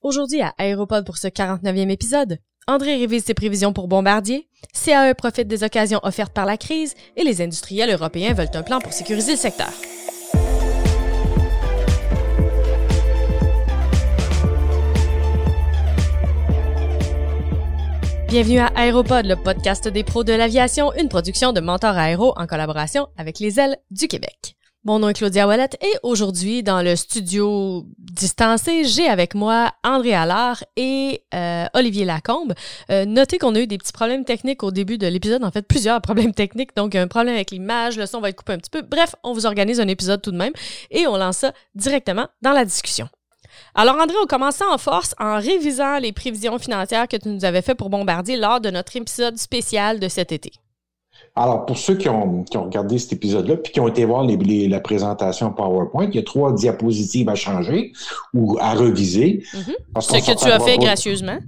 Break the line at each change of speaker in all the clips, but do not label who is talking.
Aujourd'hui à Aéropod pour ce 49e épisode, André révise ses prévisions pour Bombardier, CAE profite des occasions offertes par la crise et les industriels européens veulent un plan pour sécuriser le secteur. Bienvenue à Aéropod, le podcast des pros de l'aviation, une production de Mentor Aéro en collaboration avec les ailes du Québec. Mon nom est Claudia Wallet et aujourd'hui, dans le studio distancé, j'ai avec moi André Allard et euh, Olivier Lacombe. Euh, notez qu'on a eu des petits problèmes techniques au début de l'épisode, en fait plusieurs problèmes techniques, donc un problème avec l'image, le son va être coupé un petit peu. Bref, on vous organise un épisode tout de même et on lance ça directement dans la discussion. Alors André, on commence en force en révisant les prévisions financières que tu nous avais fait pour Bombardier lors de notre épisode spécial de cet été.
Alors, pour ceux qui ont, regardé cet épisode-là, puis qui ont été voir la présentation PowerPoint, il y a trois diapositives à changer ou à reviser.
Mm-hmm. Ce que tu as fait gracieusement.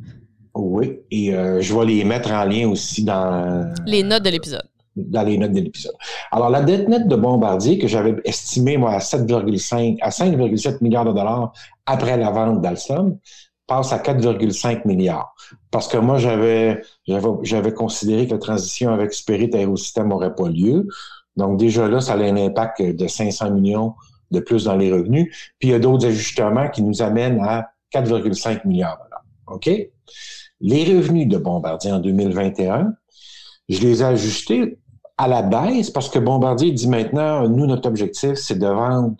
Oui, et euh, je vais les mettre en lien aussi dans...
Les notes de l'épisode.
Dans les notes de l'épisode. Alors, la dette nette de Bombardier, que j'avais estimée, moi, à 7,5, à 5,7 milliards de dollars après la vente d'Alstom, passe à 4,5 milliards. Parce que moi, j'avais, j'avais, considéré que la transition avec Spirit Aérosystème n'aurait pas lieu. Donc, déjà là, ça a un impact de 500 millions de plus dans les revenus. Puis, il y a d'autres ajustements qui nous amènent à 4,5 milliards. OK? Les revenus de Bombardier en 2021, je les ai ajustés à la baisse parce que Bombardier dit maintenant, nous, notre objectif, c'est de vendre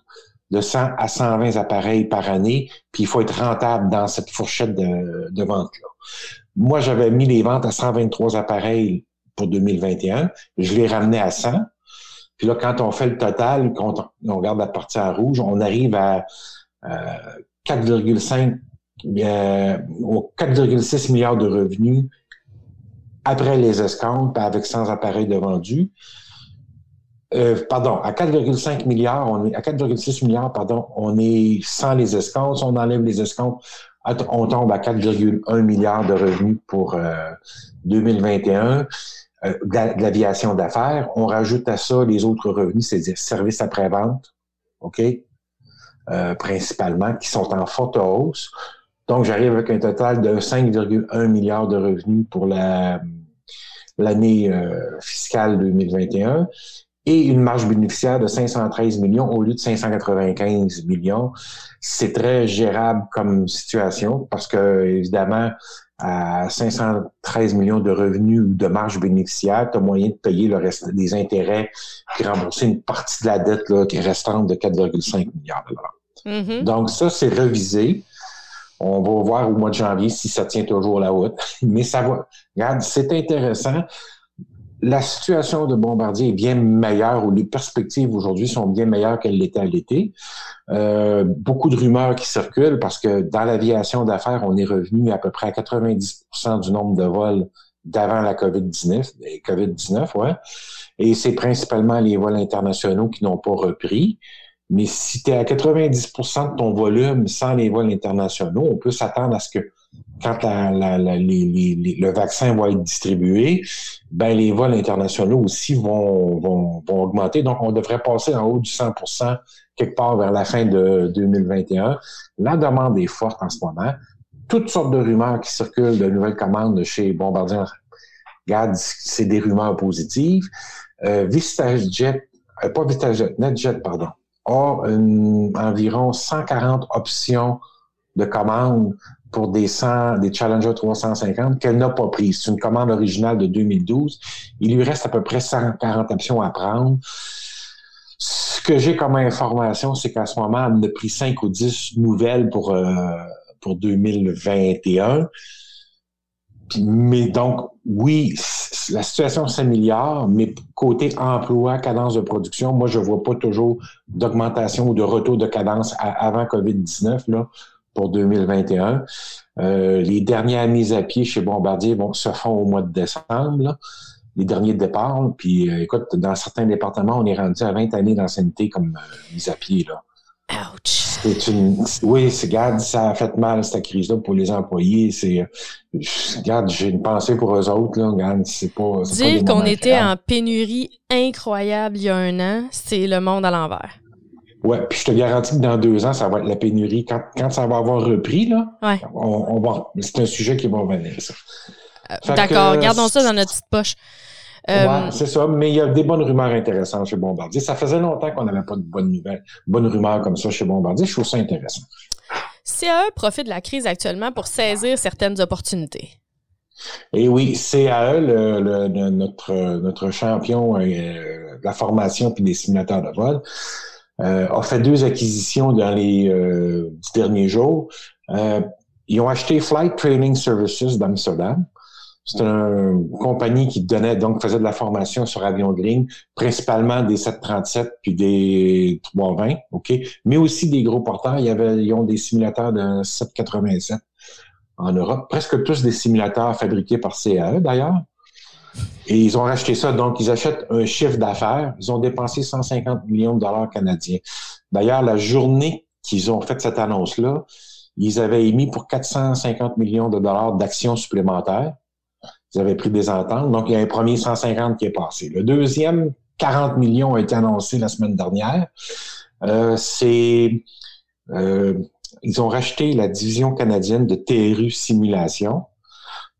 de 100 à 120 appareils par année, puis il faut être rentable dans cette fourchette de, vente-là. Moi, j'avais mis les ventes à 123 appareils pour 2021. Je l'ai ramené à 100. Puis là, quand on fait le total, quand on regarde la partie en rouge, on arrive à euh, 4,5 euh, 4,6 milliards de revenus après les escomptes, avec 100 appareils de vendus. Euh, pardon, à 4,5 milliards, on est à 4,6 milliards, pardon, on est sans les escomptes. On enlève les escomptes, on tombe à 4,1 milliards de revenus pour 2021 euh, euh, de l'aviation d'affaires. On rajoute à ça les autres revenus, c'est-à-dire services après-vente, OK? principalement, qui sont en forte hausse. Donc, j'arrive avec un total de 5,1 milliards de revenus pour la l'année fiscale 2021 et une marge bénéficiaire de 513 millions au lieu de 595 millions. C'est très gérable comme situation parce que, évidemment, à 513 millions de revenus ou de marge bénéficiaire, tu as moyen de payer le reste des intérêts et rembourser une partie de la dette là, qui est restante de 4,5 milliards de dollars. Mm-hmm. Donc, ça, c'est revisé. On va voir au mois de janvier si ça tient toujours la route. Mais ça va. Regarde, c'est intéressant la situation de Bombardier est bien meilleure ou les perspectives aujourd'hui sont bien meilleures qu'elles l'étaient à l'été. Euh, beaucoup de rumeurs qui circulent parce que dans l'aviation d'affaires, on est revenu à peu près à 90% du nombre de vols d'avant la COVID-19, COVID-19, ouais. Et c'est principalement les vols internationaux qui n'ont pas repris. Mais si tu es à 90% de ton volume sans les vols internationaux, on peut s'attendre à ce que quand le vaccin va être distribué, ben les vols internationaux aussi vont, vont, vont, augmenter. Donc, on devrait passer en haut du 100% quelque part vers la fin de 2021. La demande est forte en ce moment. Toutes sortes de rumeurs qui circulent de nouvelles commandes chez Bombardier. Regarde, c'est des rumeurs positives. Euh, VistaJet, euh, pas VistaJet, NetJet, pardon, a environ 140 options de commandes pour des 100, des Challenger 350 qu'elle n'a pas prises. C'est une commande originale de 2012. Il lui reste à peu près 140 options à prendre. Ce que j'ai comme information, c'est qu'à ce moment, elle a pris 5 ou 10 nouvelles pour, euh, pour 2021. mais donc, oui, la situation s'améliore, mais côté emploi, cadence de production, moi, je vois pas toujours d'augmentation ou de retour de cadence avant COVID-19. Là pour 2021. Euh, les dernières mises à pied chez Bombardier vont se font au mois de décembre, les derniers départs. Puis euh, écoute, dans certains départements, on est rendu à 20 années d'ancienneté comme euh, mise à pied. Là.
Ouch!
oui, c'est, regarde, ça a fait mal, cette crise-là, pour les employés. C'est, regarde, j'ai une pensée pour eux autres, là. Regarde, c'est pas.
Dire qu'on était en pénurie incroyable il y a un an, c'est le monde à l'envers.
Ouais, puis je te garantis que dans deux ans, ça va être la pénurie. Quand, quand ça va avoir repris, là, on, va. C'est un sujet qui va revenir, ça.
Euh, d'accord, gardons ça dans notre petite poche.
Euh, c'est ça, mais il y a des bonnes rumeurs intéressantes chez Bombardier. Ça faisait longtemps qu'on n'avait pas de bonnes nouvelles, bonnes rumeurs comme ça chez Bombardier. Je trouve ça intéressant.
CAE profite de la crise actuellement pour saisir certaines opportunités.
Et oui, CAE, le, notre, notre champion euh, de la formation puis des simulateurs de vol, a fait deux acquisitions dans les euh, derniers jours. ils ont acheté Flight Training Services d'Amsterdam. C'est une compagnie qui donnait, donc faisait de la formation sur avion de ligne, principalement des 737 puis des 320, OK? Mais aussi des gros porteurs. Il y avait, ils ont des simulateurs de 787 en Europe, presque tous des simulateurs fabriqués par CAE d'ailleurs. Et ils ont racheté ça, donc ils achètent un chiffre d'affaires. Ils ont dépensé 150 millions de dollars canadiens. D'ailleurs, la journée qu'ils ont fait cette annonce-là, ils avaient émis pour 450 millions de dollars d'actions supplémentaires. Ils avaient pris des ententes. Donc, il y a un premier 150 qui est passé. Le deuxième, 40 millions a été annoncé la semaine dernière. Euh, c'est euh, ils ont racheté la division canadienne de TRU Simulation.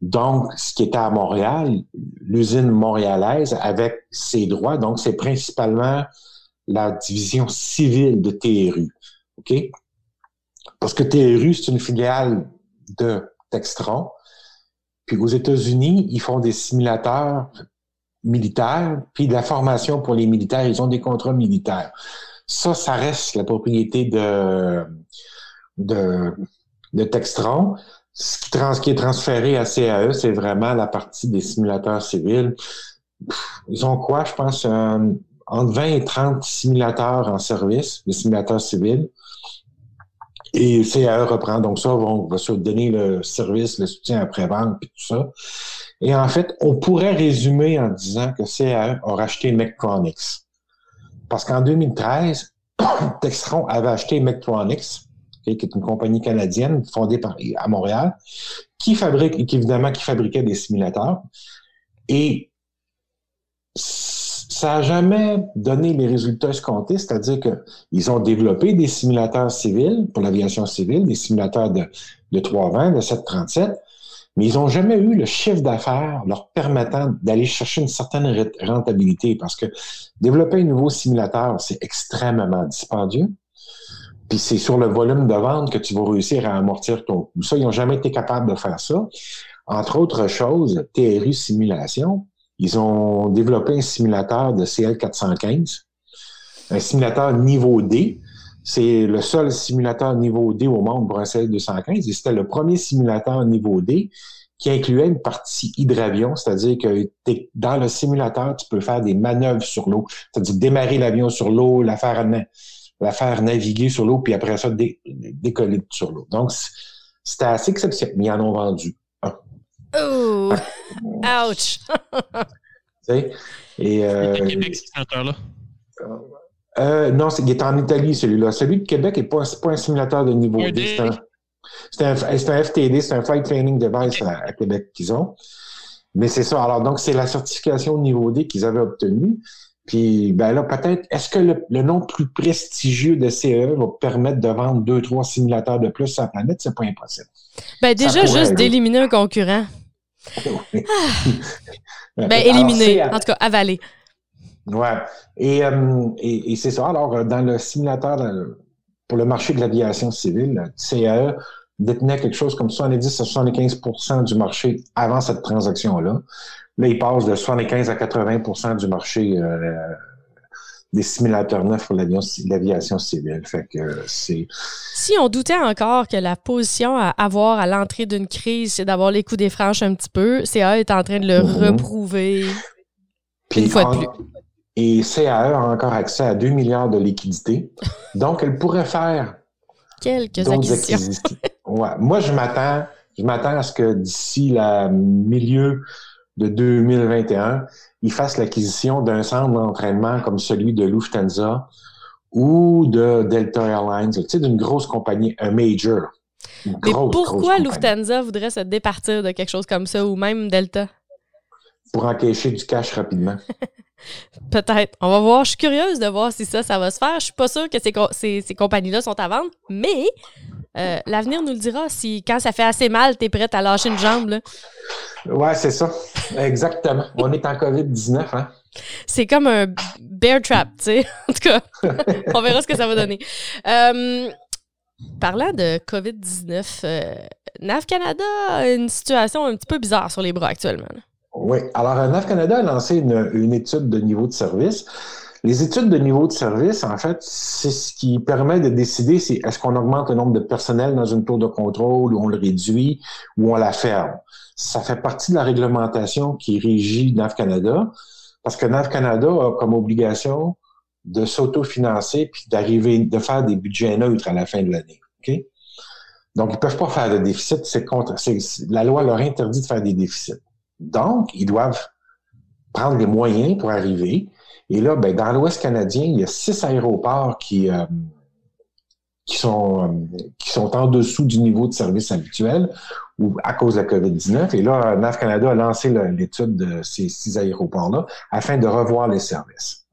Donc, ce qui était à Montréal, l'usine montréalaise avec ses droits, donc c'est principalement la division civile de TRU. OK? Parce que TRU, c'est une filiale de Textron. Puis aux États-Unis, ils font des simulateurs militaires, puis de la formation pour les militaires, ils ont des contrats militaires. Ça, ça reste la propriété de, Textron. Ce qui, est transféré à CAE, c'est vraiment la partie des simulateurs civils. Ils ont quoi, je pense, entre 20 et 30 simulateurs en service, des simulateurs civils. Et CAE reprend donc ça, on va se donner le service, le soutien après-vente, et tout ça. Et en fait, on pourrait résumer en disant que CAE a racheté Mectronics. Parce qu'en 2013, Textron avait acheté Qui est une compagnie canadienne fondée à Montréal, qui fabrique, qui, évidemment, qui fabriquait des simulateurs. Et ça n'a jamais donné les résultats escomptés, c'est-à-dire qu'ils ont développé des simulateurs civils pour l'aviation civile, des simulateurs de, de 320, de 737, mais ils n'ont jamais eu le chiffre d'affaires leur permettant d'aller chercher une certaine rentabilité parce que développer un nouveau simulateur, c'est extrêmement dispendieux. Puis c'est sur le volume de vente que tu vas réussir à amortir ton coût. Ça, ils n'ont jamais été capables de faire ça. Entre autres choses, TRU Simulation, ils ont développé un simulateur de CL415, un simulateur niveau D. C'est le seul simulateur niveau D au monde pour un CL215 et c'était le premier simulateur niveau D qui incluait une partie hydravion, c'est-à-dire que dans le simulateur, tu peux faire des manœuvres sur l'eau, c'est-à-dire démarrer l'avion sur l'eau, la faire la faire naviguer sur l'eau, puis après ça, décoller sur l'eau. Donc, c'était assez exceptionnel, mais ils en ont vendu un.
Oh! Ouch!
tu sais? Et. Euh,
Québec, ce là
euh, non, il est en Italie, celui-là. Celui de Québec n'est pas, pas un simulateur de niveau D. C'est un, un, FTD, c'est un Flight Training Device à, Québec qu'ils ont. Mais c'est ça. Alors, donc, c'est la certification niveau D qu'ils avaient obtenue. Puis ben là, peut-être, est-ce que le, nom plus prestigieux de CE va permettre de vendre deux, trois simulateurs de plus sur la planète? C'est pas impossible.
Ben déjà, juste d'éliminer un concurrent. Ah. ben, éliminer, en tout cas, avaler.
Ouais. Et, euh, et, c'est ça. Alors, dans le simulateur pour le marché de l'aviation civile, CAE détenait quelque chose comme 70 à 75% du marché avant cette transaction-là. Là, il passe de 75 à 80% du marché euh, des simulateurs neufs pour l'aviation civile. Fait que c'est.
Si on doutait encore que la position à avoir à l'entrée d'une crise, c'est d'avoir les coups des franches un petit peu, CAE est en train de le mhm. reprouver une fois de plus.
Et CAE a encore accès à 2 milliards de liquidités. Donc, elle pourrait faire
quelques acquisitions.
ouais. Moi, je m'attends, je m'attends à ce que d'ici le milieu de 2021, ils fassent l'acquisition d'un centre d'entraînement comme celui de Lufthansa ou de Delta Airlines, tu sais, d'une grosse compagnie, un major.
Mais pourquoi Lufthansa voudrait se départir de quelque chose comme ça ou même Delta?
Pour encaisser du cash rapidement.
Peut-être. On va voir. Je suis curieuse de voir si ça, ça va se faire. Je suis pas sûre que ces, ces, compagnies-là sont à vendre, mais euh, l'avenir nous le dira. Si quand ça fait assez mal, tu es prête à lâcher une jambe. Là.
Ouais, c'est ça. Exactement. On est en COVID-19, hein?
C'est comme un bear trap, tu sais. En tout cas, on verra ce que ça va donner. Euh, parlant de COVID-19, euh, NAV Canada a une situation un petit peu bizarre sur les bras actuellement.
Oui. Alors, NAV Canada a lancé une, étude de niveau de service. Les études de niveau de service, en fait, c'est ce qui permet de décider si est-ce qu'on augmente le nombre de personnel dans une tour de contrôle ou on le réduit ou on la ferme. Ça fait partie de la réglementation qui régit NAV Canada parce que NAV Canada a comme obligation de s'autofinancer puis d'arriver, de faire des budgets neutres à la fin de l'année. OK? Donc, ils peuvent pas faire de déficit. C'est contre, la loi leur interdit de faire des déficits. Donc, ils doivent prendre des moyens pour arriver. Et là, ben, dans l'Ouest canadien, il y a six aéroports qui, euh, sont, euh, qui sont en dessous du niveau de service habituel ou à cause de la COVID-19. Et là, NAV Canada a lancé l'étude de ces six aéroports-là afin de revoir les services.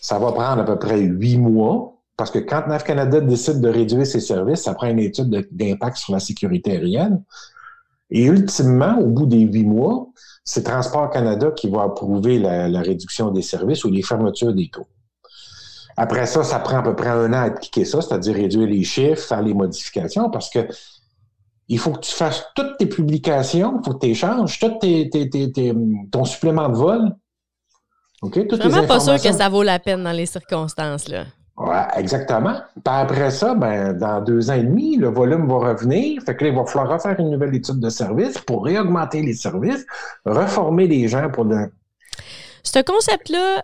Ça va prendre à peu près huit mois parce que quand NAV Canada décide de réduire ses services, ça prend une étude d'impact sur la sécurité aérienne. Et ultimement, au bout des huit mois, c'est Transport Canada qui va approuver la, réduction des services ou les fermetures des taux. Après ça, ça prend à peu près un an à appliquer ça, c'est-à-dire réduire les chiffres, faire les modifications, parce que il faut que tu fasses toutes tes publications, il faut que tu échanges, tout tes, ton supplément de vol.
OK? Toutes vraiment pas sûr que ça vaut la peine dans les circonstances. Là.
Ouais, exactement. Puis après ça, ben, dans deux ans et demi, le volume va revenir. Fait que là, il va falloir refaire une nouvelle étude de service pour réaugmenter les services, reformer les gens pour le.
Ce concept-là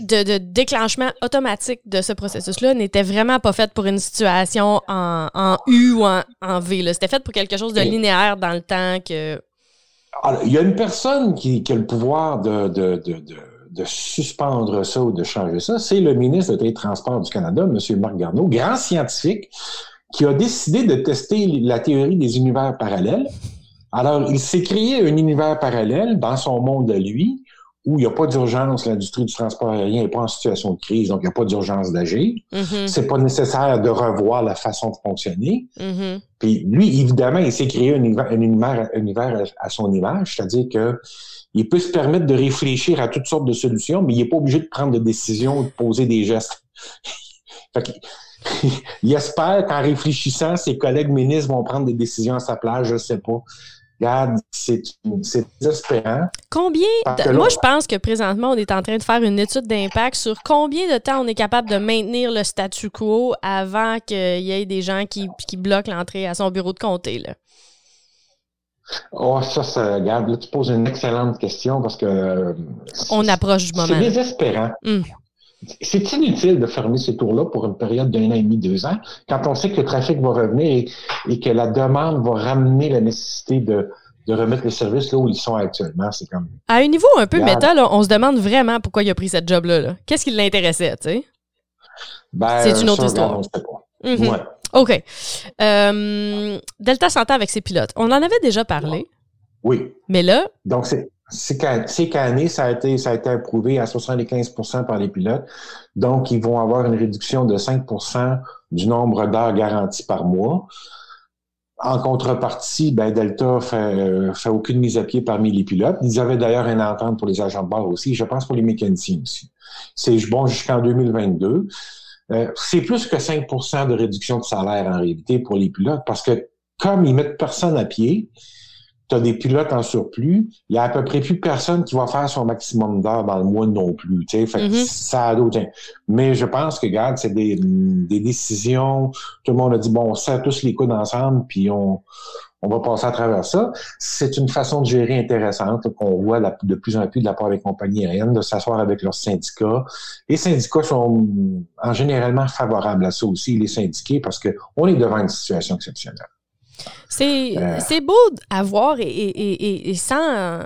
de, déclenchement automatique de ce processus-là n'était vraiment pas fait pour une situation en, U ou en, V. C'était fait pour quelque chose de linéaire dans le temps que.
Alors, il y a une personne qui, a le pouvoir de de suspendre ça ou de changer ça, c'est le ministre des Transports du Canada, M. Marc Garneau, grand scientifique, qui a décidé de tester la théorie des univers parallèles. Alors, il s'est créé un univers parallèle dans son monde de lui, où il n'y a pas d'urgence, l'industrie du transport aérien n'est pas en situation de crise, donc il n'y a pas d'urgence d'agir. Mm-hmm. C'est pas nécessaire de revoir la façon de fonctionner. Mm-hmm. Puis lui, évidemment, il s'est créé un univers, un univers, à son image, c'est-à-dire que il peut se permettre de réfléchir à toutes sortes de solutions, mais il n'est pas obligé de prendre des décisions ou de poser des gestes. il espère qu'en réfléchissant, ses collègues ministres vont prendre des décisions à sa place, je ne sais pas. Regarde, c'est désespérant.
Combien Moi, je pense que présentement, on est en train de faire une étude d'impact sur combien de temps on est capable de maintenir le statu quo avant qu'il y ait des gens qui, qui bloquent l'entrée à son bureau de comté. Là.
Oh, ça, ça, regarde, là, tu poses une excellente question parce que. Euh,
On approche du moment.
C'est désespérant. Hmm. C'est inutile de fermer ces tours-là pour une période d'un an et demi, deux ans, quand on sait que le trafic va revenir et, que la demande va ramener la nécessité de, de remettre les services là où ils sont actuellement. C'est comme.
À un niveau un peu méta, on se demande vraiment pourquoi il a pris cette job-là. Qu'est-ce qui l'intéressait, tu sais?
Ben, c'est une autre histoire.
Ouais. OK. Euh, Delta Santé avec ses pilotes. On en avait déjà parlé.
Oui.
Mais là.
Donc, c'est. Ces année, ça a été, ça a été approuvé à 75% par les pilotes. Donc, ils vont avoir une réduction de 5% du nombre d'heures garanties par mois. En contrepartie, ben, Delta fait, fait aucune mise à pied parmi les pilotes. Ils avaient d'ailleurs une entente pour les agents de bord aussi, je pense pour les mécaniciens aussi. C'est bon jusqu'en 2022. Euh, c'est plus que 5% de réduction de salaire en réalité pour les pilotes parce que comme ils mettent personne à pied, tu as des pilotes en surplus, il y a à peu près plus personne qui va faire son maximum d'heures dans le mois non plus. Fait mm-hmm. ça a d'autres. Mais je pense que, regarde, c'est des, des décisions. Tout le monde a dit bon, on serre tous les coudes ensemble, puis on, on va passer à travers ça. C'est une façon de gérer intéressante qu'on voit de plus en plus de la part des compagnies aériennes, de s'asseoir avec leurs syndicats. Les syndicats sont en généralement favorables à ça aussi, les syndiqués, parce qu'on est devant une situation exceptionnelle.
C'est euh. beau à voir et, sans,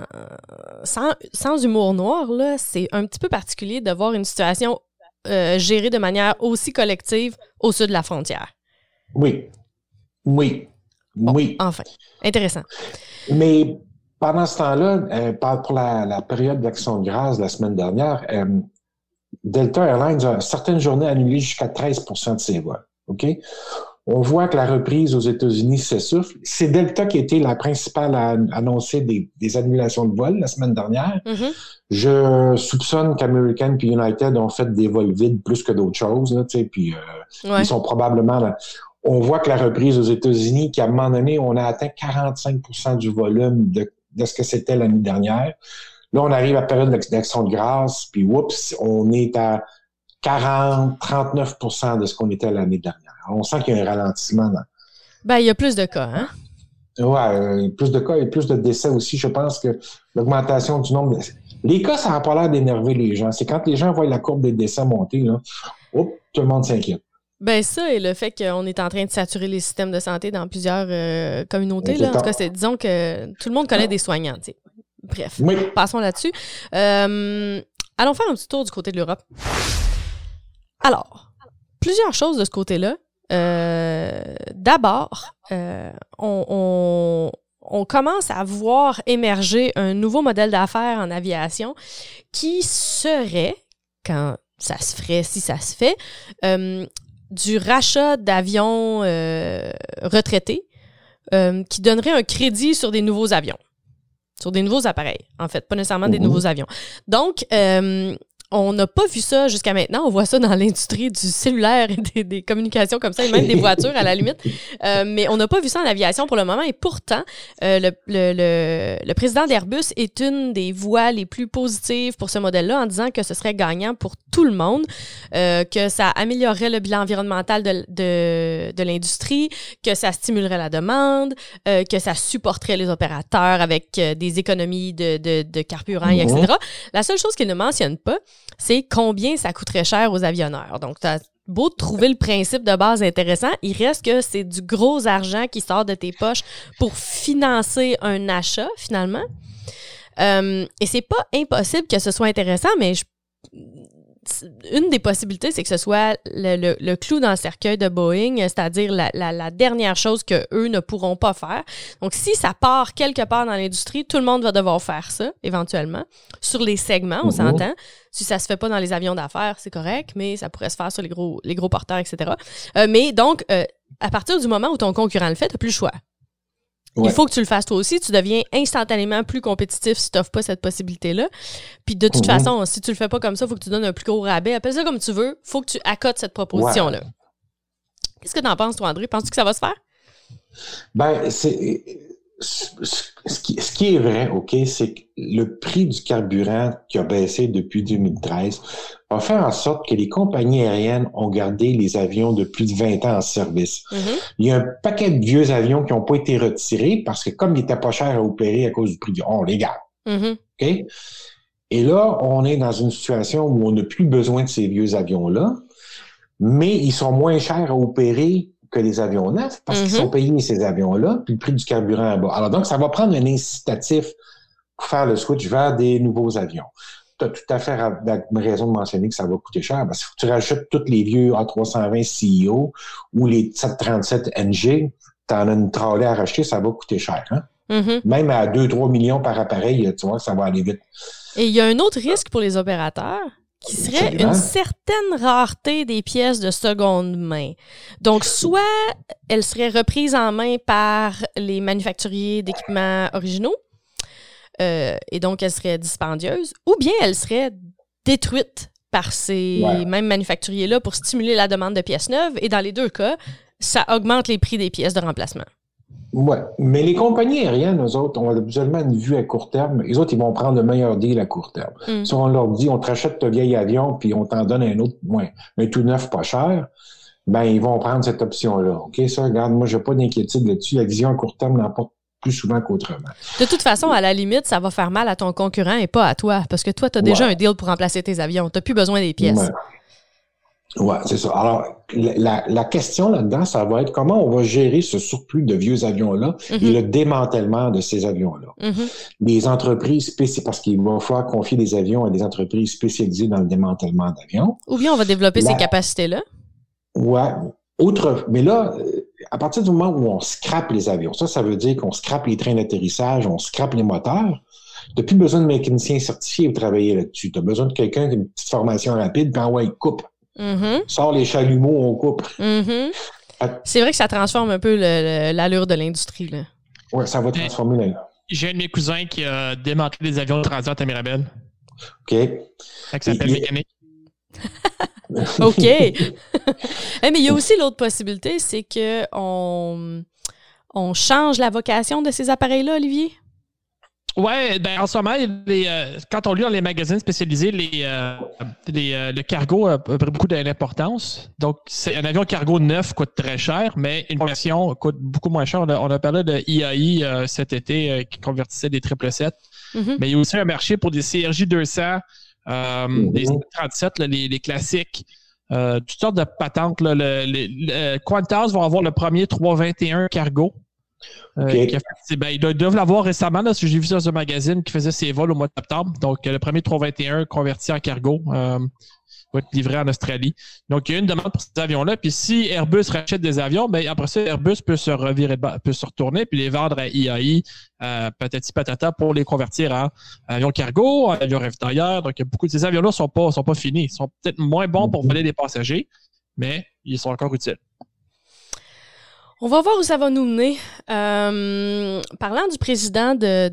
sans, humour noir, c'est un petit peu particulier de voir une situation euh, gérée de manière aussi collective au sud de la frontière.
Oui. Oui oui.
Enfin, intéressant.
Mais pendant ce temps-là, euh, pour la, période d'action de grâce la semaine dernière, euh, Delta Airlines a certaines journées annulé jusqu'à 13% de ses vols. OK? On voit que la reprise aux États-Unis s'essouffle. C'est Delta qui a été la principale à annoncer des, annulations de vols la semaine dernière.
Mm-hmm.
Je soupçonne qu'American et United ont fait des vols vides plus que d'autres choses. Là, puis euh, ils sont probablement là. On voit que la reprise aux États-Unis, qu'à un moment donné, on a atteint 45% du volume de, de ce que c'était l'année dernière. Là, on arrive à la période d'action de grâce, puis oups, on est à 40, 39% de ce qu'on était l'année dernière. On sent qu'il y a un ralentissement. Dans...
Ben, il y a plus de cas, hein?
Oui, euh, plus de cas et plus de décès aussi. Je pense que l'augmentation du nombre de... Les cas, ça n'a pas l'air d'énerver les gens. C'est quand les gens voient la courbe des décès monter, là, tout le monde s'inquiète.
Ben ça et le fait qu'on est en train de saturer les systèmes de santé dans plusieurs euh, communautés. Là. En tout cas, c'est, disons que tout le monde connaît des soignants. Bref, passons là-dessus. Euh, allons faire un petit tour du côté de l'Europe. Alors, plusieurs choses de ce côté-là. Euh, d'abord, euh, on, commence à voir émerger un nouveau modèle d'affaires en aviation qui serait, quand ça se ferait, si ça se fait, du rachat d'avions retraités qui donnerait un crédit sur des nouveaux avions sur des nouveaux appareils, en fait, pas nécessairement des nouveaux avions. Donc, euh, on n'a pas vu ça jusqu'à maintenant. On voit ça dans l'industrie du cellulaire et des, communications comme ça, et même des voitures à la limite. Euh, mais on n'a pas vu ça en aviation pour le moment. Et pourtant, euh, le, le, le, président d'Airbus est une des voix les plus positives pour ce modèle-là en disant que ce serait gagnant pour tout le monde, euh, que ça améliorerait le bilan environnemental de, de, de l'industrie, que ça stimulerait la demande, euh, que ça supporterait les opérateurs avec euh, des économies de, de, de carburant, etc. Mhm. La seule chose qu'il ne mentionne pas, c'est combien ça coûterait cher aux avionneurs. Donc, tu as beau trouver le principe de base intéressant, il reste que c'est du gros argent qui sort de tes poches pour financer un achat, finalement. Euh, et c'est pas impossible que ce soit intéressant, mais je, une des possibilités, c'est que ce soit le, clou dans le cercueil de Boeing, c'est-à-dire la, dernière chose que eux ne pourront pas faire. Donc, si ça part quelque part dans l'industrie, tout le monde va devoir faire ça, éventuellement. Sur les segments, on mhm. s'entend. Si ça se fait pas dans les avions d'affaires, c'est correct, mais ça pourrait se faire sur les gros, les gros porteurs, etc. Euh, mais donc, euh, à partir du moment où ton concurrent le fait, tu n'as plus le choix. Il faut que tu le fasses toi aussi. Tu deviens instantanément plus compétitif si tu n'offres pas cette possibilité-là. Puis de toute mhm. façon, si tu le fais pas comme ça, il faut que tu donnes un plus gros rabais. Appelle ça comme tu veux. faut que tu accotes cette proposition-là. Qu'est-ce que tu en penses, toi, André? Penses-tu que ça va se faire?
Ben, c'est ce qui, est vrai, OK, c'est que le prix du carburant qui a baissé depuis 2013 va faire en sorte que les compagnies aériennes ont gardé les avions de plus de 20 ans en service.
Mm-hmm.
Il y a un paquet de vieux avions qui n'ont pas été retirés parce que comme ils n'étaient pas chers à opérer à cause du prix du... On les garde.
Mm-hmm.
OK? Et là, on est dans une situation où on n'a plus besoin de ces vieux avions-là, mais ils sont moins chers à opérer que les avions neufs parce qu'ils mhm. sont payés ces avions-là, puis le prix du carburant est bas. Alors donc, ça va prendre un incitatif pour faire le switch vers des nouveaux avions. Tu as tout à fait raison de mentionner que ça va coûter cher parce que tu rajoutes tous les vieux A320 CEO ou les 737 NG, tu en as une trolley à racheter, ça va coûter cher. Hein?
Mhm.
Même à 2-3 millions par appareil, tu vois, ça va aller vite.
Et il y a un autre risque pour les opérateurs, qui serait une certaine rareté des pièces de seconde main. Donc, soit elles seraient reprises en main par les manufacturiers d'équipements originaux, euh, et donc elles seraient dispendieuses, ou bien elles seraient détruites par ces mêmes manufacturiers-là pour stimuler la demande de pièces neuves, et dans les deux cas, ça augmente les prix des pièces de remplacement.
Oui, mais les compagnies aériennes, eux autres, ont habituellement une vue à court terme. Les autres, ils vont prendre le meilleur deal à court terme.
Mm.
Si on leur dit, on te rachète ton vieil avion, puis on t'en donne un autre, moins, un tout neuf pas cher, ben ils vont prendre cette option-là. OK, ça, regarde, moi, j'ai pas d'inquiétude là-dessus. La vision à court terme n'emporte plus souvent qu'autrement.
De toute façon, à la limite, ça va faire mal à ton concurrent et pas à toi, parce que toi, tu as déjà un deal pour remplacer tes avions. Tu n'as plus besoin des pièces.
Oui, c'est ça. Alors, la, la question là-dedans, ça va être comment on va gérer ce surplus de vieux avions-là et
mhm.
le démantèlement de ces avions-là.
Mhm.
Les entreprises spécialisées, parce qu'il va falloir confier des avions à des entreprises spécialisées dans le démantèlement d'avions.
Ou bien on va développer ces capacités-là.
Ouais. Autre, mais là, à partir du moment où on scrape les avions, ça, ça veut dire qu'on scrape les trains d'atterrissage, on scrape les moteurs, tu n'as plus besoin de mécaniciens certifiés pour travailler là-dessus. Tu as besoin de quelqu'un qui a une petite formation rapide, puis ouais, il coupe.
Mm-hmm.
Sors les chalumeaux, on coupe.
Mm-hmm. C'est vrai que ça transforme un peu l'allure de l'industrie.
Oui, ça va transformer l'allure.
J'ai un de mes cousins qui a démantelé des avions de transat à Mirabel.
OK.
Ça s'appelle mécanique.
OK. Mais il y a aussi l'autre possibilité, c'est qu'on on change la vocation de ces appareils-là, Olivier?
Ouais, ben en ce moment, euh, quand on lit dans les magazines spécialisés, les, euh, euh, le cargo a, pris beaucoup d'importance. Donc, un avion cargo neuf coûte très cher, mais une version coûte beaucoup moins cher. On a, parlé de IAI cet été qui convertissait des 777. Mm-hmm. Mais il y a aussi un marché pour des CRJ 200, mm-hmm. des 37, les, les, classiques. toutes sortes de patentes. Là, le, Qantas vont avoir le premier 321 cargo. Euh, ben, ils doivent l'avoir récemment, là, j'ai vu ça dans un magazine qui faisait ses vols au mois de septembre. Donc, le premier 321 converti en cargo euh, va être livré en Australie. Donc, il y a une demande pour ces avions-là. Puis, si Airbus rachète des avions, ben, après ça, Airbus peut se revirer, peut se retourner puis les vendre à IAI, euh, patati patata, pour les convertir en avions cargo, en avions ravitailleurs. Donc, beaucoup de ces avions-là sont pas, sont pas finis. Ils sont peut-être moins bons pour voler des passagers, mais ils sont encore utiles.
On va voir où ça va nous mener. Euh, parlant du président de,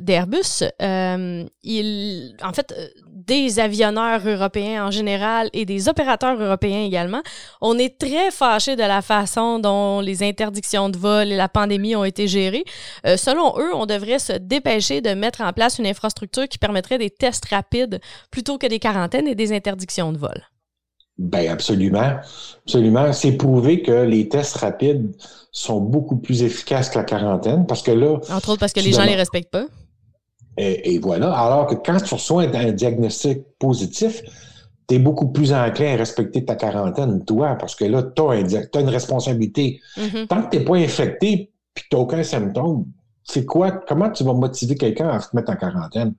d'Airbus, euh, il, en fait, euh, des avionneurs européens en général et des opérateurs européens également, on est très fâchés de la façon dont les interdictions de vol et la pandémie ont été gérées. selon eux, on devrait se dépêcher de mettre en place une infrastructure qui permettrait des tests rapides plutôt que des quarantaines et des interdictions de vol.
Ben absolument, absolument. C'est prouvé que les tests rapides sont beaucoup plus efficaces que la quarantaine parce que là.
Entre autres parce que les gens les respectent pas.
Et, voilà. Alors que quand tu reçois un, diagnostic positif, tu es beaucoup plus enclin à respecter ta quarantaine, toi, parce que là, tu as, une responsabilité. Mm-hmm. Tant que tu n'es pas infecté puis que tu n'as aucun symptôme, c'est quoi? Comment tu vas motiver quelqu'un à se mettre en quarantaine?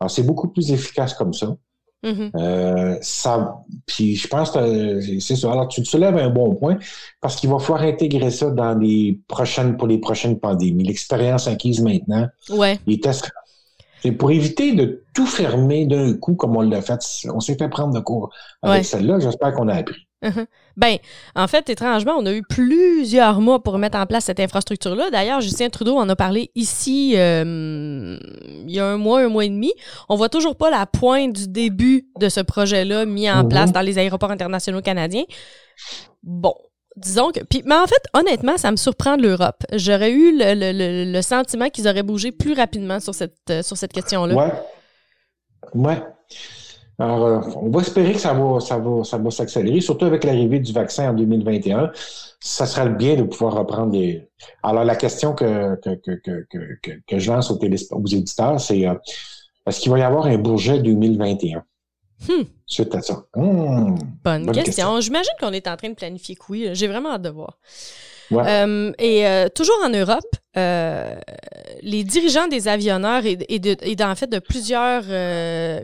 Alors, c'est beaucoup plus efficace comme ça. Mm-hmm. Euh, ça, puis je pense que c'est ça. Alors, tu te soulèves un bon point parce qu'il va falloir intégrer ça dans les prochaines, pour les prochaines pandémies. L'expérience acquise maintenant.
Ouais.
Les tests. C'est pour éviter de tout fermer d'un coup comme on l'a fait. On s'est fait prendre de cours avec celle-là. J'espère qu'on a appris.
Ben, en fait, étrangement, on a eu plusieurs mois pour mettre en place cette infrastructure-là. D'ailleurs, Justin Trudeau en a parlé ici euh, il y a un mois, un mois et demi. On voit toujours pas la pointe du début de ce projet-là mis en place mm-hmm. dans les aéroports internationaux canadiens. Bon, disons que. Puis, mais en fait, honnêtement, ça me surprend de l'Europe. J'aurais eu le, sentiment qu'ils auraient bougé plus rapidement sur cette, euh, sur cette question-là.
Ouais. Ouais. Alors, euh, on va espérer que ça va, ça va, ça va s'accélérer, surtout avec l'arrivée du vaccin en 2021. Ça sera bien de pouvoir reprendre les. Alors, la question que, que, que, que, que je lance aux, aux éditeurs, c'est euh, est-ce qu'il va y avoir un Bourget 2021? Hmm. Suite à ça.
Hmm. bonne, question. J'imagine qu'on est en train de planifier que oui. J'ai vraiment hâte de voir. Euh, et euh, toujours en Europe, euh, les dirigeants des avionneurs et, et, en fait de plusieurs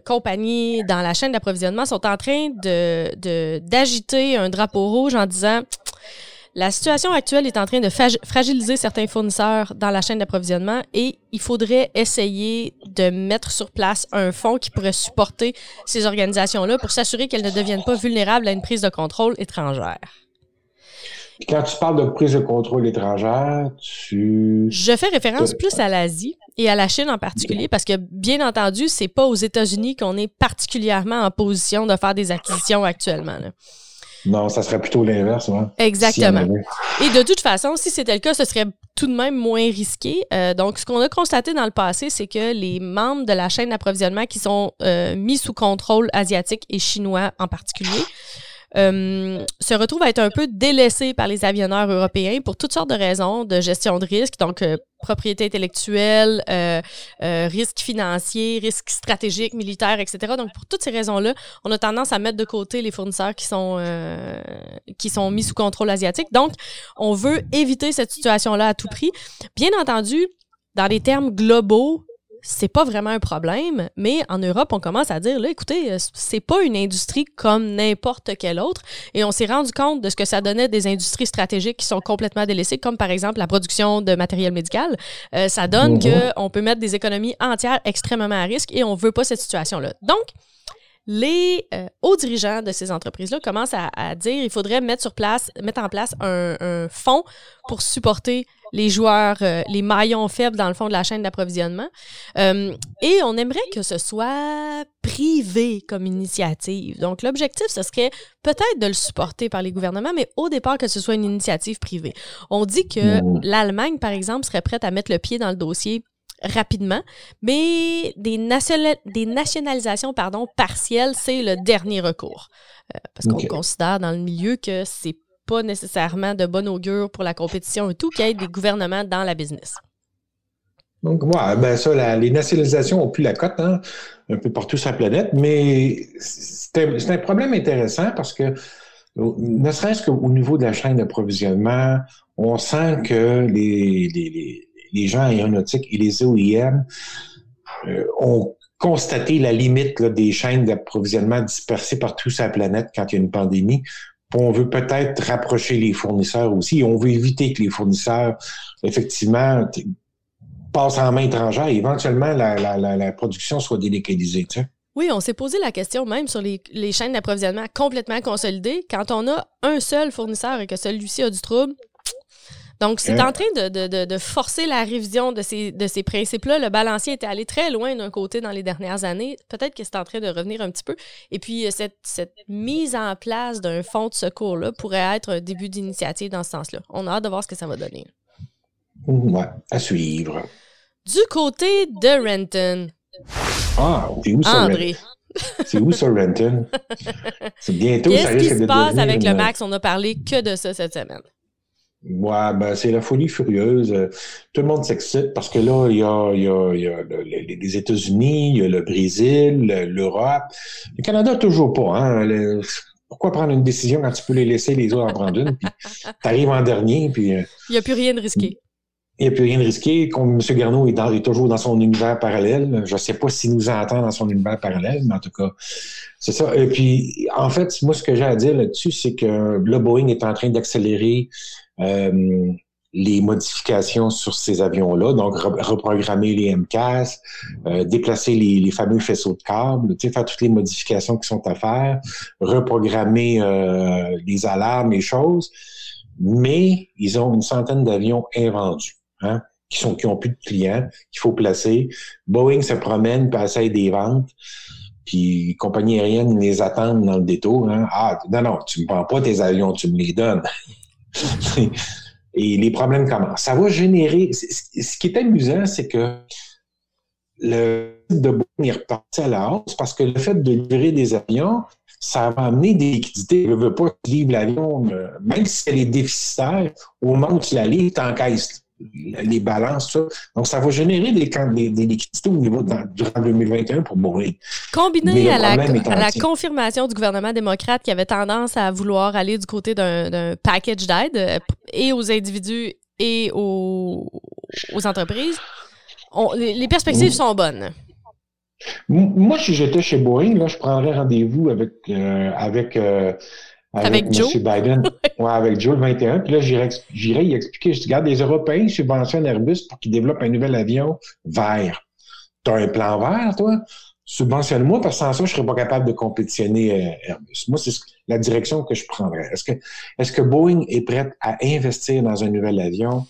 compagnies dans la chaîne d'approvisionnement sont en train de d'agiter un drapeau rouge en disant la situation actuelle est en train de fragiliser certains fournisseurs dans la chaîne d'approvisionnement et il faudrait essayer de mettre sur place un fonds qui pourrait supporter ces organisations-là pour s'assurer qu'elles ne deviennent pas vulnérables à une prise de contrôle étrangère.
Quand tu parles de prise de contrôle étrangère, tu...
Je fais référence plus à l'Asie et à la Chine en particulier parce que, bien entendu, c'est pas aux États-Unis qu'on est particulièrement en position de faire des acquisitions actuellement.
Non, ça serait plutôt l'inverse.
Exactement. et de toute façon, si c'était le cas, ce serait tout de même moins risqué. Euh, donc, ce qu'on a constaté dans le passé, c'est que les membres de la chaîne d'approvisionnement qui sont euh, mis sous contrôle asiatique et chinois en particulier euh, se retrouve à être un peu délaissé par les avionneurs européens pour toutes sortes de raisons de gestion de risque, donc euh, propriété intellectuelle, euh, risques financiers, risques stratégiques, militaires, etc. Donc pour toutes ces raisons-là, on a tendance à mettre de côté les fournisseurs qui sont qui sont mis sous contrôle asiatique. Donc on veut éviter cette situation-là à tout prix. Bien entendu, dans les termes globaux, c'est pas vraiment un problème, mais en Europe, on commence à dire, là, écoutez, euh, c'est pas une industrie comme n'importe quelle autre. Et on s'est rendu compte de ce que ça donnait des industries stratégiques qui sont complètement délaissées, comme par exemple la production de matériel médical. Euh, ça donne mm-hmm. qu'on peut mettre des économies entières extrêmement à risque et on veut pas cette situation-là. Donc, les euh, hauts dirigeants de ces entreprises-là commencent à, dire il faudrait mettre sur place, mettre en place un, fonds pour supporter les joueurs, euh, les maillons faibles dans le fond de la chaîne d'approvisionnement. Euh, et on aimerait que ce soit privé comme initiative. Donc l'objectif, ce serait peut-être de le supporter par les gouvernements, mais au départ que ce soit une initiative privée. On dit que l'Allemagne, par exemple, serait prête à mettre le pied dans le dossier rapidement, mais des, des nationalisations pardon, partielles, c'est le dernier recours. Euh, parce qu'on considère dans le milieu que c'est nécessairement de bon augure pour la compétition et tout qu'il y ait des gouvernements dans la business.
Donc, moi, ben ça, les nationalisations ont plus la cote, hein, un peu partout sur la planète, mais c'est un, problème intéressant parce que, ne serait-ce qu'au niveau de la chaîne d'approvisionnement, on sent que les, les les gens aéronautiques et les OIM euh, ont constaté la limite des chaînes d'approvisionnement dispersées partout sur la planète quand il y a une pandémie. On veut peut-être rapprocher les fournisseurs aussi. On veut éviter que les fournisseurs, effectivement, passent en main étrangère et éventuellement la, production soit délocalisée.
Oui, on s'est posé la question même sur les, les chaînes d'approvisionnement complètement consolidées. Quand on a un seul fournisseur et que celui-ci a du trouble, donc, c'est en train de, forcer la révision de ces, de ces principes-là. Le balancier était allé très loin d'un côté dans les dernières années. Peut-être que c'est en train de revenir un petit peu. Et puis, euh, cette, cette mise en place d'un fonds de secours-là pourrait être un début d'initiative dans ce sens-là. On a hâte de voir ce que ça va donner.
Ouais, à suivre.
Du côté de Renton.
Ah, c'est où ça? André. C'est où ça, Renton? C'est bientôt,
Qu'est-ce qui se passe avec le Max? On a parlé que de ça cette semaine.
Ouais, ben c'est la folie furieuse. Tout le monde s'excite parce que là, il y a, il y a, il y a les États-Unis, il y a le Brésil, l'Europe. Le Canada, toujours pas. Hein? pourquoi prendre une décision quand tu peux les laisser les autres en prendre une? Puis t'arrives en dernier, puis... Euh,
il n'y a plus rien de risqué.
Il n'y a plus rien de risqué. Comme M. Garneau est, est, toujours dans son univers parallèle. Je ne sais pas s'il nous entend dans son univers parallèle, mais en tout cas, c'est ça. Et puis, en fait, moi, ce que j'ai à dire là-dessus, c'est que le Boeing est en train d'accélérer euh, les modifications sur ces avions-là, donc reprogrammer les MCAS, euh, déplacer les, fameux faisceaux de câbles, faire toutes les modifications qui sont à faire, reprogrammer euh, les alarmes, les choses. Mais ils ont une centaine d'avions invendus, hein, qui sont qui ont plus de clients, qu'il faut placer. Boeing se promène, puis essaye des ventes. Puis compagnie aérienne les attendent dans le détour. Hein. Ah, non, non, tu me prends pas tes avions, tu me les donnes. Et les problèmes commencent. Ça va générer. Ce qui est amusant, c'est que le de Boeing est reparti à la hausse parce que le fait de livrer des avions, ça va amener des liquidités. Je ne veux pas que tu livres l'avion, euh, même si elle est déficitaire, au moment où tu la livres, tu encaisses les balances, ça. Donc, ça va générer des, des, liquidités au niveau de, durant 2021 pour mourir.
Combiné à la, confirmation du gouvernement démocrate qui avait tendance à vouloir aller du côté d'un package d'aide euh, et aux individus et aux, entreprises, les, perspectives sont bonnes.
Moi, si j'étais chez Boeing, là, je prendrais rendez-vous avec, euh, avec euh,
avec, M.
Biden. ouais, avec Joe le 21. Puis là, j'irais y expliquer. Je dis, regarde, les Européens subventionnent Airbus pour qu'ils développent un nouvel avion vert. Tu as un plan vert, toi? Subventionne-moi, parce que sans ça, je serais pas capable de compétitionner euh, Airbus. Moi, c'est la direction que je prendrais. Est-ce que, est-ce que Boeing est prête à investir dans un nouvel avion?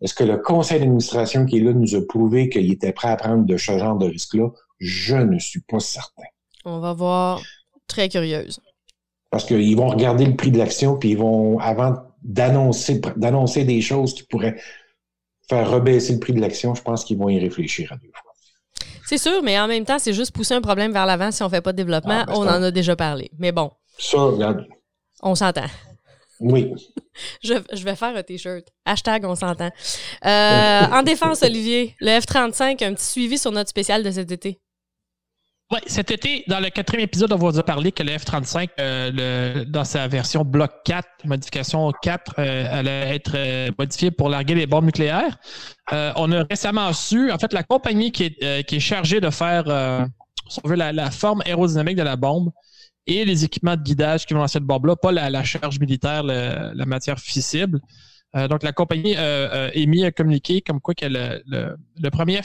Est-ce que le conseil d'administration qui est là nous a prouvé qu'il était prêt à prendre de ce genre de risque-là? Je ne suis pas certain.
On va voir. Très curieuse.
Parce qu'ils vont regarder le prix de l'action, puis ils vont, avant d'annoncer, d'annoncer des choses qui pourraient faire rebaisser le prix de l'action, je pense qu'ils vont y réfléchir à deux fois.
C'est sûr, mais en même temps, c'est juste pousser un problème vers l'avant si on ne fait pas de développement. Ah, ben, on en a déjà parlé. Mais bon.
Ça, regarde.
On s'entend.
Oui.
je, vais faire un T-shirt. Hashtag on s'entend. Euh, en défense, Olivier, le F-35, un petit suivi sur notre spécial de cet été.
Oui, cet été, dans le quatrième épisode, on vous a parlé que le F-35, euh, dans sa version Bloc 4, modification 4, euh, allait être euh, modifiée pour larguer les bombes nucléaires. on a récemment su, en fait, la compagnie qui est, qui est chargée de faire, si on veut, la, forme aérodynamique de la bombe et les équipements de guidage qui vont dans cette bombe-là, pas la, charge militaire, la matière fissible. donc, la compagnie a émis un communiqué comme quoi que le, le premier,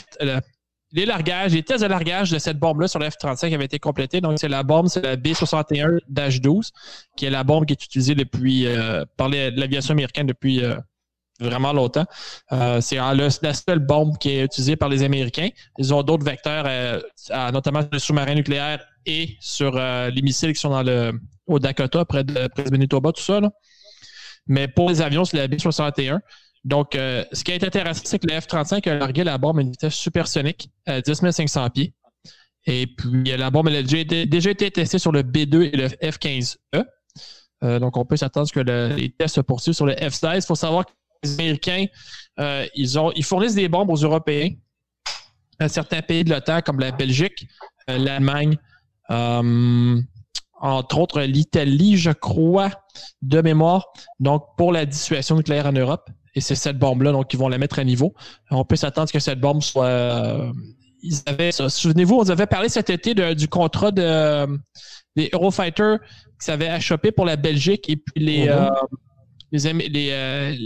les largages, les tests de largage de cette bombe-là sur le F-35 avaient été complétés. Donc, c'est la bombe, c'est la B-61-12, qui est la bombe qui est utilisée depuis euh, par l'aviation américaine depuis euh, vraiment longtemps. Euh, c'est la seule bombe qui est utilisée par les Américains. Ils ont d'autres vecteurs, notamment sur le sous-marin nucléaire et sur les missiles qui sont dans le au Dakota, près de, près de Manitoba, tout ça. Mais pour les avions, c'est la B-61. Donc, euh, ce qui est intéressant, c'est que le F-35 a largué la bombe à une vitesse supersonique à 10 500 pieds. Et puis, la bombe elle a déjà été, testée sur le B2 et le F-15E. Euh, donc, on peut s'attendre que les tests se poursuivent sur le F-16. Il faut savoir que les Américains, euh, ils fournissent des bombes aux Européens, à certains pays de l'OTAN comme la Belgique, l'Allemagne, entre autres l'Italie, je crois, de mémoire. Donc, pour la dissuasion nucléaire en Europe et c'est cette bombe-là, donc ils vont la mettre à niveau. On peut s'attendre que cette bombe soit. Euh, ils avaient, souvenez-vous, on avait parlé cet été du contrat de, des Eurofighter qui s'avaient achoppé pour la Belgique et puis les, mm-hmm. euh,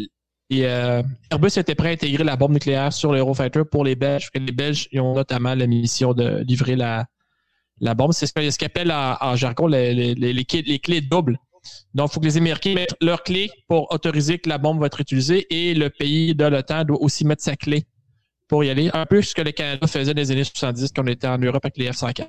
les, euh, Airbus était prêt à intégrer la bombe nucléaire sur l'Eurofighter pour les Belges. les Belges ont notamment la mission de livrer la, la bombe. C'est ce qu'ils appellent en, jargon les, les, les, clés doubles. Donc, il faut que les Américains mettent leur clé pour autoriser que la bombe va être utilisée et le pays de l'OTAN doit aussi mettre sa clé pour y aller. Un peu ce que le Canada faisait dans les années 70 quand on était en Europe avec les F-104.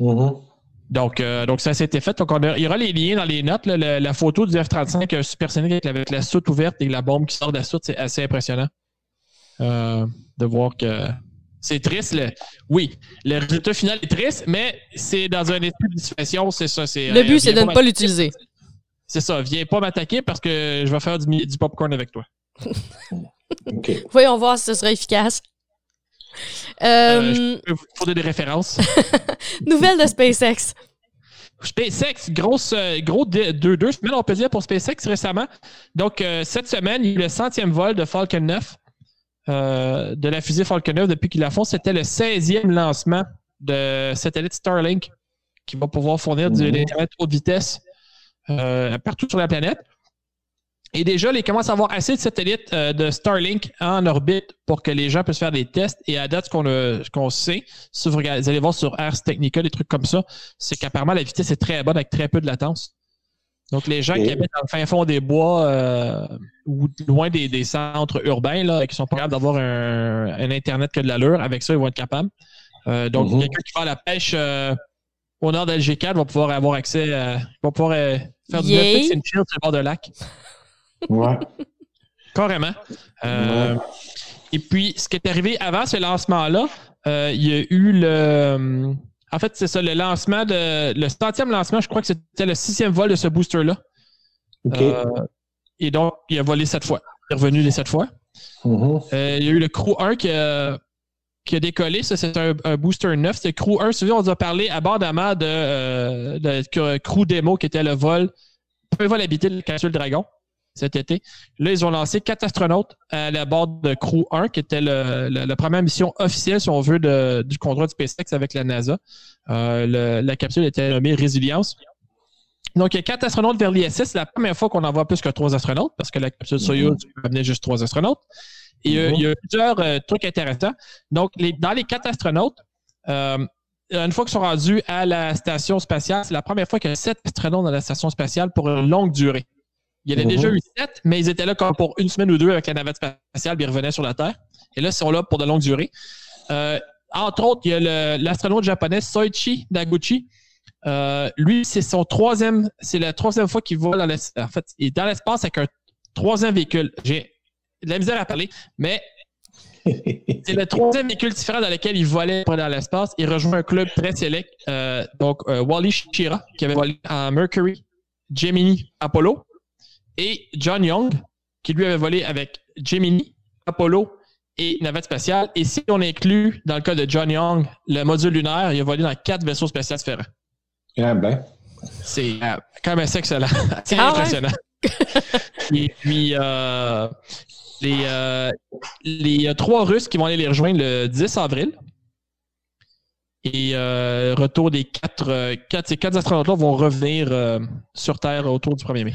Mm-hmm.
Donc, euh, donc ça s'était fait. Donc, il y aura les liens dans les notes. la, photo du F-35 supersonique avec la soute ouverte et la bombe qui sort de la soute, c'est assez impressionnant euh, de voir que c'est triste. Oui, le résultat final est triste, mais c'est dans un esprit de situation, c'est ça.
Le but, c'est de ne pas l'utiliser.
C'est ça. Viens pas m'attaquer parce que je vais faire du, du popcorn avec toi.
Voyons voir si ce sera efficace.
Euh, euh, je peux vous fournir des références.
Nouvelle de SpaceX.
SpaceX, grosse, euh, gros deux, deux semaines, on peut dire, pour SpaceX récemment. Donc, cette semaine, il y a eu le centième vol de Falcon 9. Euh, de la fusée Falcon 9 depuis qu'ils la font. C'était le 16e lancement de satellite Starlink qui va pouvoir fournir de mhm. l'Internet haute vitesse euh, partout sur la planète. Et déjà, ils commencent à avoir assez de satellites euh, de Starlink en orbite pour que les gens puissent faire des tests. Et à date, ce qu'on sait, si vous, allez voir sur Ars Technica, des trucs comme ça, c'est qu'apparemment la vitesse est très bonne avec très peu de latence. Donc, les gens qui habitent dans le fin fond des bois euh, ou loin des, centres urbains, là, qui sont pas capables d'avoir un, Internet que de l'allure, avec ça, ils vont être capables. Euh, donc, mhm. quelqu'un qui va à la pêche euh, au nord d'LG4 va pouvoir avoir accès à. va pouvoir faire du Netflix and chill sur le bord de lac.
Ouais.
Carrément. Et puis, ce qui est arrivé avant ce lancement-là, il y a eu le en fait, c'est ça, le lancement de. Le centième lancement, je crois que c'était le sixième vol de ce booster-là. Euh, et donc, il a volé sept fois. Il est revenu les sept fois.
Mm-hmm.
Euh, il y a eu le Crew 1 qui a, qui a décollé. Ça, c'est un, booster neuf. C'est Crew 1. Souvent, on nous a parlé abondamment de, euh, de, Crew Demo qui était le vol. Premier vol habité de capsule Dragon cet été. Là, ils ont lancé quatre astronautes à la bord de Crew 1, qui était la première mission officielle, si on veut, du contrat de SpaceX avec la NASA. Euh, la capsule était nommée Résilience. Donc, il y a quatre astronautes vers l'ISS. C'est la première fois qu'on envoie plus que trois astronautes, parce que la capsule Soyuz amenait juste trois astronautes. Et euh, il y a plusieurs euh, trucs intéressants. Donc, dans les quatre astronautes, une fois qu'ils sont rendus à la station spatiale, c'est la première fois qu'il y a sept astronautes dans la station spatiale pour une longue durée. Il y en a déjà mhm. eu sept, mais ils étaient là comme pour une semaine ou deux avec la navette spatiale, puis ils revenaient sur la Terre. Et là, ils sont là pour de longues durées. Euh, entre autres, il y a l'astronaute japonais Soichi Daguchi. Euh, lui, c'est son troisième, c'est la troisième fois qu'il vole dans l'espace. En fait, il est dans l'espace avec un troisième véhicule. J'ai de la misère à parler, mais c'est le troisième véhicule différent dans lequel il volait dans l'espace. Il rejoint un club très sélect, euh, donc Wally Shira, qui avait volé en Mercury, Gemini, Apollo et John Young, qui lui avait volé avec Gemini, Apollo et navette spatiale. Et si on inclut, dans le cas de John Young, le module lunaire, il a volé dans quatre vaisseaux spatiaux différents.
Ah ben.
C'est euh, quand même assez excellent. C'est
Ah ouais?
impressionnant. et puis, euh, les, euh, les trois Russes qui vont aller les rejoindre le 10 avril. Et euh, retour des quatre, euh, quatre, ces quatre astronautes-là vont revenir euh, sur Terre autour du 1er mai.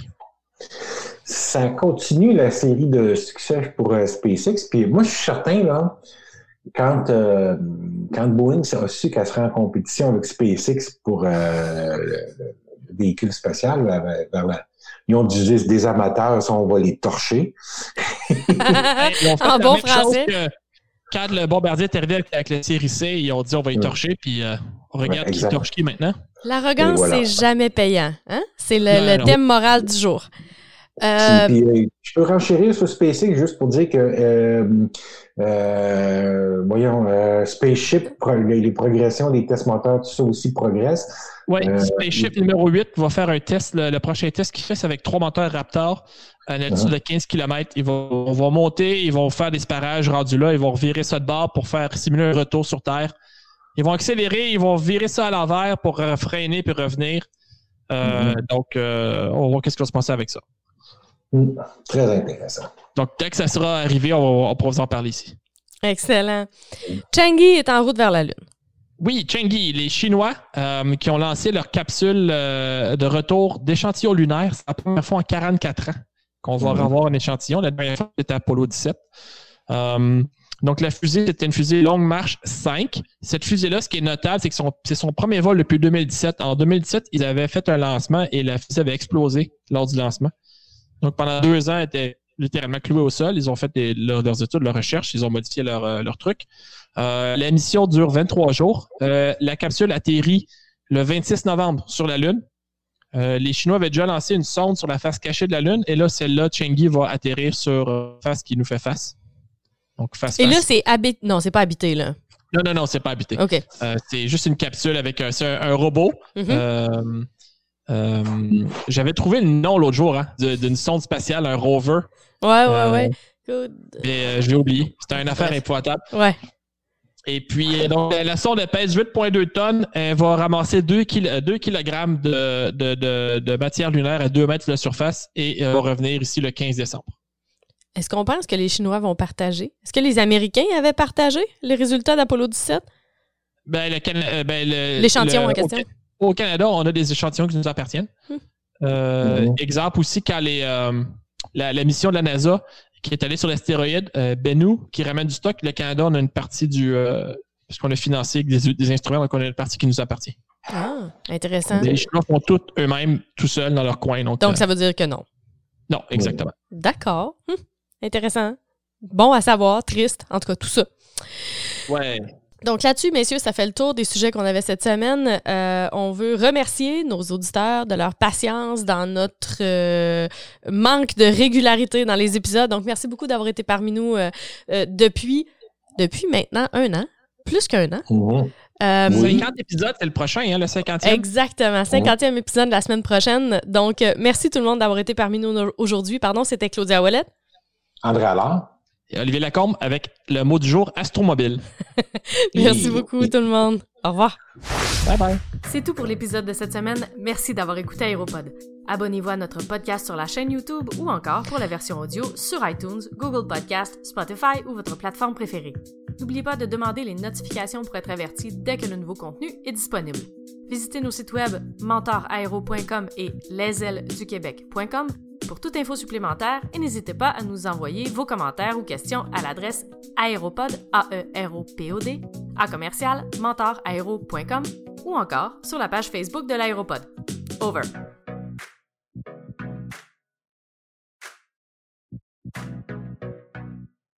Ça continue la série de succès pour euh, SpaceX. Puis moi, je suis certain, là, quand, euh, quand Boeing a su qu'elle serait en compétition avec SpaceX pour euh, le, le véhicule spatial, vers- vers la- ils ont dit des amateurs, ça, on va les torcher.
En
la
bon français.
que quand le bombardier est arrivé avec, avec la série C, ils ont dit on va
Ouais.
torcher, puis euh, on regarde
Ouais,
qui torche qui maintenant.
L'arrogance,
voilà.
c'est jamais payant. Hein? C'est le,
Non,
le
non.
thème moral du jour. Euh,
Puis, puis, euh, je peux renchérir sur SpaceX juste pour dire que, euh, euh, voyons, euh, Spaceship, les, les progressions des tests moteurs, tout ça aussi progresse.
Oui,
Euh,
Spaceship numéro 8 va faire un test. Le, le prochain test qu'il fait, c'est avec trois moteurs Raptor à une altitude de 15 km. Ils vont, on va monter, ils vont faire des parages rendus là, ils vont revirer ça de bord pour faire simuler un retour sur Terre. Ils vont accélérer, ils vont virer ça à l'envers pour freiner puis revenir. Euh, Donc, euh, on va voir qu'est-ce qui va se passer avec ça.
Hmm, Très intéressant.
Donc, dès que ça sera arrivé, on, va- on pourra vous en parler ici.
excellent. Changi est en route vers la Lune.
Oui, Chengi, les Chinois euh, qui ont lancé leur capsule euh, de retour d'échantillon lunaire. C'est la première fois en 44 ans qu'on va
Mhm.
revoir un échantillon. La dernière fois, c'était Apollo 17. Euh, donc, la fusée, c'était une fusée Longue Marche 5. Cette fusée-là, ce qui est notable, c'est que son- c'est son premier vol depuis 2017. En 2017, ils avaient fait un lancement et la fusée avait explosé lors du lancement. Donc, pendant deux ans, elle était littéralement clouée au sol. Ils ont fait des- leurs, leurs études, leurs recherches, ils ont modifié leur, euh, leur truc. Euh, la mission dure 23 jours. Euh, la capsule atterrit le 26 novembre sur la Lune. Euh, les Chinois avaient déjà lancé une sonde sur la face cachée de la Lune et là, celle-là, Chengi va atterrir sur euh, face qui nous fait face. Donc, face
Et là, c'est habité. Non, c'est pas habité, là.
Non, non, non, c'est pas habité.
OK.
C'est juste une capsule avec un, c'est un, un robot.
Mhm.
Euh, euh, J'avais trouvé le nom l'autre jour hein, d'une sonde spatiale, un rover,
Ouais, ouais,
euh,
ouais. Good.
mais euh, je l'ai oublié. C'était une affaire
Bref.
épouvantable.
Ouais.
Et puis, donc, la sonde pèse 8,2 tonnes. Elle va ramasser 2, kg de, de, de, de matière lunaire à 2 mètres de la surface et va revenir ici le 15 décembre.
Est-ce qu'on pense que les Chinois vont partager? Est-ce que les Américains avaient partagé les résultats d'Apollo 17?
Ben, le ben,
L'échantillon en question.
Au, Canada, on a des échantillons qui nous appartiennent.
Hmm.
Euh,
Mhm.
Exemple aussi, quand les, euh, la, la mission de la NASA qui est allée sur l'astéroïde euh, Bennu, qui ramène du stock, le Canada, on a une partie du. euh, parce qu'on a financé avec des, des instruments, donc on a une partie qui nous appartient.
Ah, intéressant.
Les Chinois font tout eux-mêmes, tout seuls, dans leur coin. Donc,
Donc,
euh,
ça veut dire que non.
non, exactement.
D'accord. Hum, Intéressant. Bon à savoir, triste, en tout cas, tout ça.
Ouais.
Donc là-dessus, messieurs, ça fait le tour des sujets qu'on avait cette semaine. Euh, on veut remercier nos auditeurs de leur patience dans notre euh, manque de régularité dans les épisodes. Donc merci beaucoup d'avoir été parmi nous euh, euh, depuis depuis maintenant un an, plus qu'un an. Euh,
Oui.
50 épisodes, c'est le prochain, hein, le 50e.
Exactement, 50e épisode la semaine prochaine. Donc euh, merci tout le monde d'avoir été parmi nous aujourd'hui. Pardon, c'était Claudia Wallet.
André Allard.
Et Olivier Lacombe avec le mot du jour astromobile.
Merci
Et-
beaucoup tout le monde. Au revoir.
Bye bye.
C'est tout pour l'épisode de cette semaine. Merci d'avoir écouté Aéropod. Abonnez-vous à notre podcast sur la chaîne YouTube ou encore pour la version audio sur iTunes, Google Podcast, Spotify ou votre plateforme préférée. N'oubliez pas de demander les notifications pour être averti dès que le nouveau contenu est disponible. Visitez nos sites web mentoraéro.com et lesailesduquebec.com pour toute info supplémentaire, et n'hésitez pas à nous envoyer vos commentaires ou questions à l'adresse aéropod, a -E -R -O -P -O -D, à commercial ou encore sur la page Facebook de l'aéropod. Over.